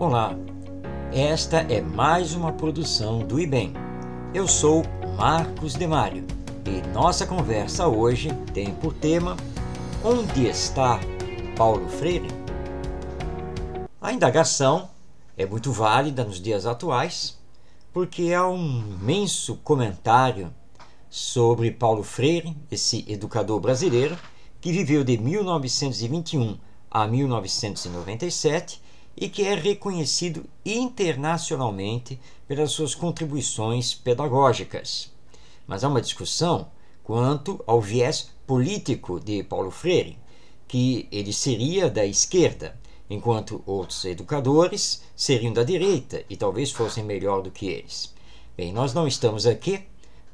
Olá, esta é mais uma produção do IBEM. Eu sou Marcos Demário e nossa conversa hoje tem por tema Onde está Paulo Freire? A indagação é muito válida nos dias atuais porque há um imenso comentário sobre Paulo Freire, esse educador brasileiro que viveu de 1921 a 1997 e que é reconhecido internacionalmente pelas suas contribuições pedagógicas. Mas há uma discussão quanto ao viés político de Paulo Freire, que ele seria da esquerda, enquanto outros educadores seriam da direita e talvez fossem melhor do que eles. Bem, nós não estamos aqui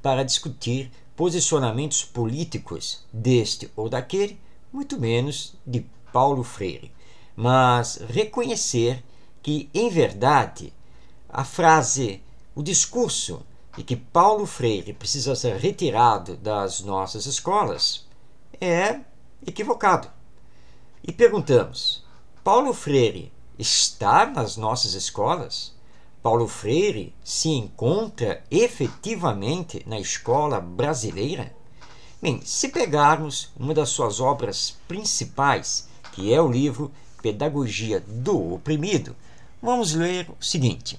para discutir posicionamentos políticos deste ou daquele, muito menos de Paulo Freire mas reconhecer que, em verdade, a frase, o discurso de que Paulo Freire precisa ser retirado das nossas escolas é equivocado. E perguntamos: Paulo Freire está nas nossas escolas? Paulo Freire se encontra efetivamente na escola brasileira? Bem, se pegarmos uma das suas obras principais, que é o livro Pedagogia do Oprimido, vamos ler o seguinte: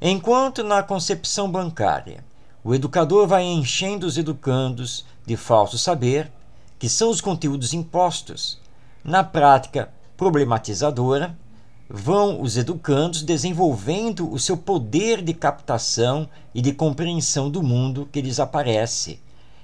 Enquanto na concepção bancária o educador vai enchendo os educandos de falso saber, que são os conteúdos impostos, na prática problematizadora, vão os educandos desenvolvendo o seu poder de captação e de compreensão do mundo que lhes aparece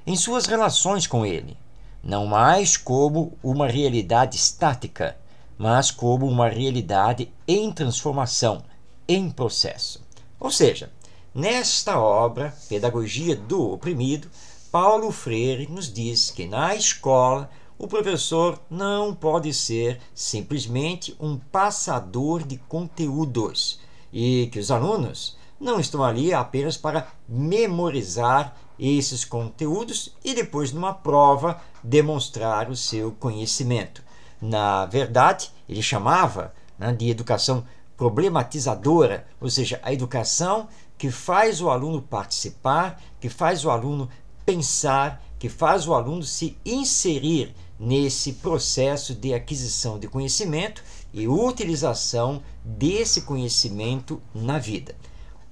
em suas relações com ele, não mais como uma realidade estática, mas como uma realidade em transformação, em processo. Ou seja, nesta obra, Pedagogia do Oprimido, Paulo Freire nos diz que na escola o professor não pode ser simplesmente um passador de conteúdos e que os alunos não estão ali apenas para memorizar esses conteúdos e depois, numa prova, demonstrar o seu conhecimento. Na verdade, ele chamava né, de educação problematizadora, ou seja, a educação que faz o aluno participar, que faz o aluno pensar, que faz o aluno se inserir nesse processo de aquisição de conhecimento e utilização desse conhecimento na vida.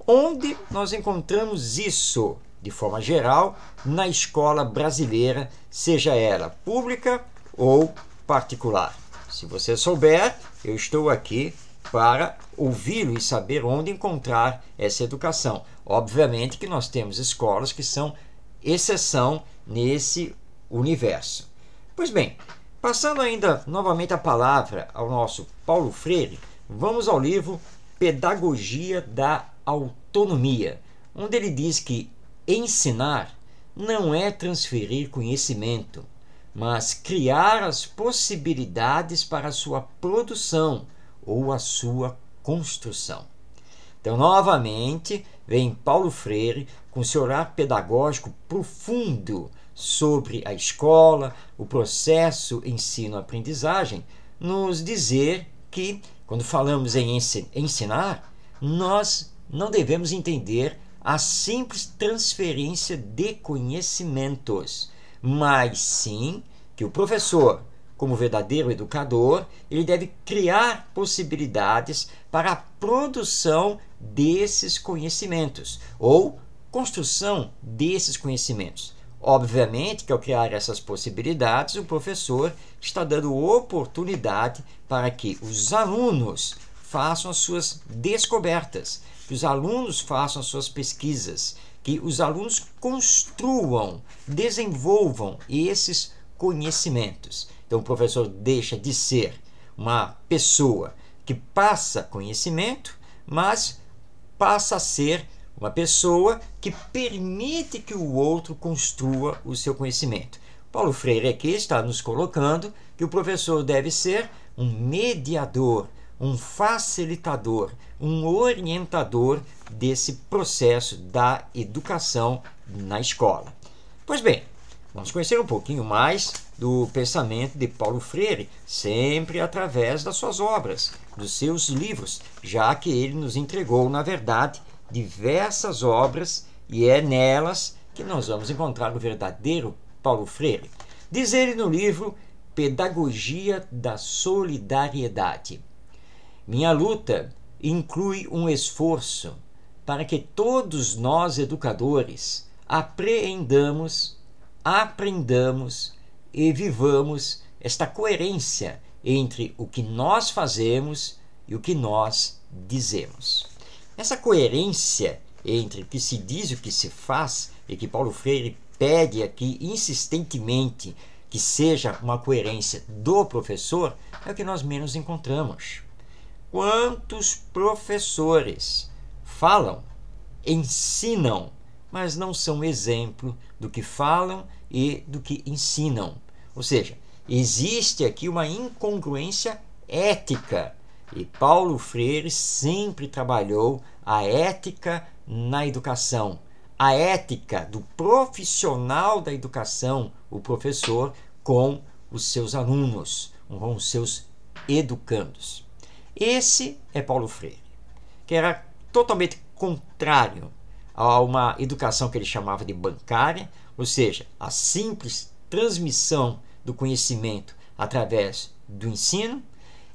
Onde nós encontramos isso, de forma geral, na escola brasileira, seja ela pública ou particular. Se você souber, eu estou aqui para ouvi-lo e saber onde encontrar essa educação. Obviamente que nós temos escolas que são exceção nesse universo. Pois bem, passando ainda novamente a palavra ao nosso Paulo Freire, vamos ao livro Pedagogia da Autonomia, onde ele diz que ensinar não é transferir conhecimento, mas criar as possibilidades para a sua produção ou a sua construção. Então, novamente, vem Paulo Freire com seu olhar pedagógico profundo sobre a escola, o processo ensino-aprendizagem, nos dizer que, quando falamos em ensinar, nós não devemos entender a simples transferência de conhecimentos, mas sim que o professor, como verdadeiro educador, ele deve criar possibilidades para a produção desses conhecimentos ou construção desses conhecimentos. Obviamente que ao criar essas possibilidades, o professor está dando oportunidade para que os alunos façam as suas descobertas, que os alunos façam as suas pesquisas, que os alunos construam, desenvolvam esses conhecimentos. Então, o professor deixa de ser uma pessoa que passa conhecimento, mas passa a ser uma pessoa que permite que o outro construa o seu conhecimento. Paulo Freire aqui está nos colocando que o professor deve ser um mediador, um facilitador, um orientador desse processo da educação na escola. Pois bem, Vamos conhecer um pouquinho mais do pensamento de Paulo Freire, sempre através das suas obras, dos seus livros, já que ele nos entregou, na verdade, diversas obras e é nelas que nós vamos encontrar o verdadeiro Paulo Freire. Diz ele no livro Pedagogia da Solidariedade. Minha luta inclui um esforço para que todos nós educadores apreendamos, aprendamos e vivamos esta coerência entre o que nós fazemos e o que nós dizemos. Essa coerência entre o que se diz e o que se faz, e que Paulo Freire pede aqui insistentemente que seja uma coerência do professor, é o que nós menos encontramos. Quantos professores falam, ensinam, mas não são exemplo do que falam e do que ensinam. Ou seja, existe aqui uma incongruência ética. E Paulo Freire sempre trabalhou a ética na educação, a ética do profissional da educação, o professor, com os seus alunos, com os seus educandos. Esse é Paulo Freire, que era totalmente contrário a uma educação que ele chamava de bancária, ou seja, a simples transmissão do conhecimento através do ensino,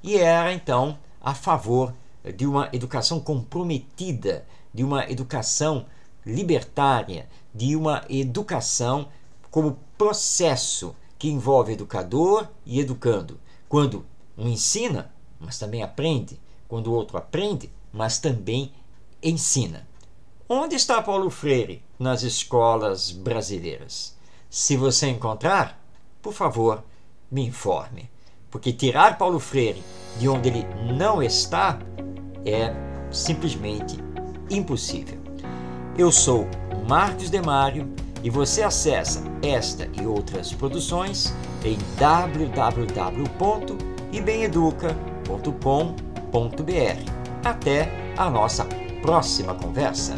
e era então a favor de uma educação comprometida, de uma educação libertária, de uma educação como processo que envolve educador e educando. Quando um ensina, mas também aprende. Quando o outro aprende, mas também ensina. Onde está Paulo Freire nas escolas brasileiras? Se você encontrar, por favor, me informe. Porque tirar Paulo Freire de onde ele não está é simplesmente impossível. Eu sou Marcos Demário e você acessa esta e outras produções em www.ibemeduca.com www.cultura.com.br. Até a nossa próxima conversa.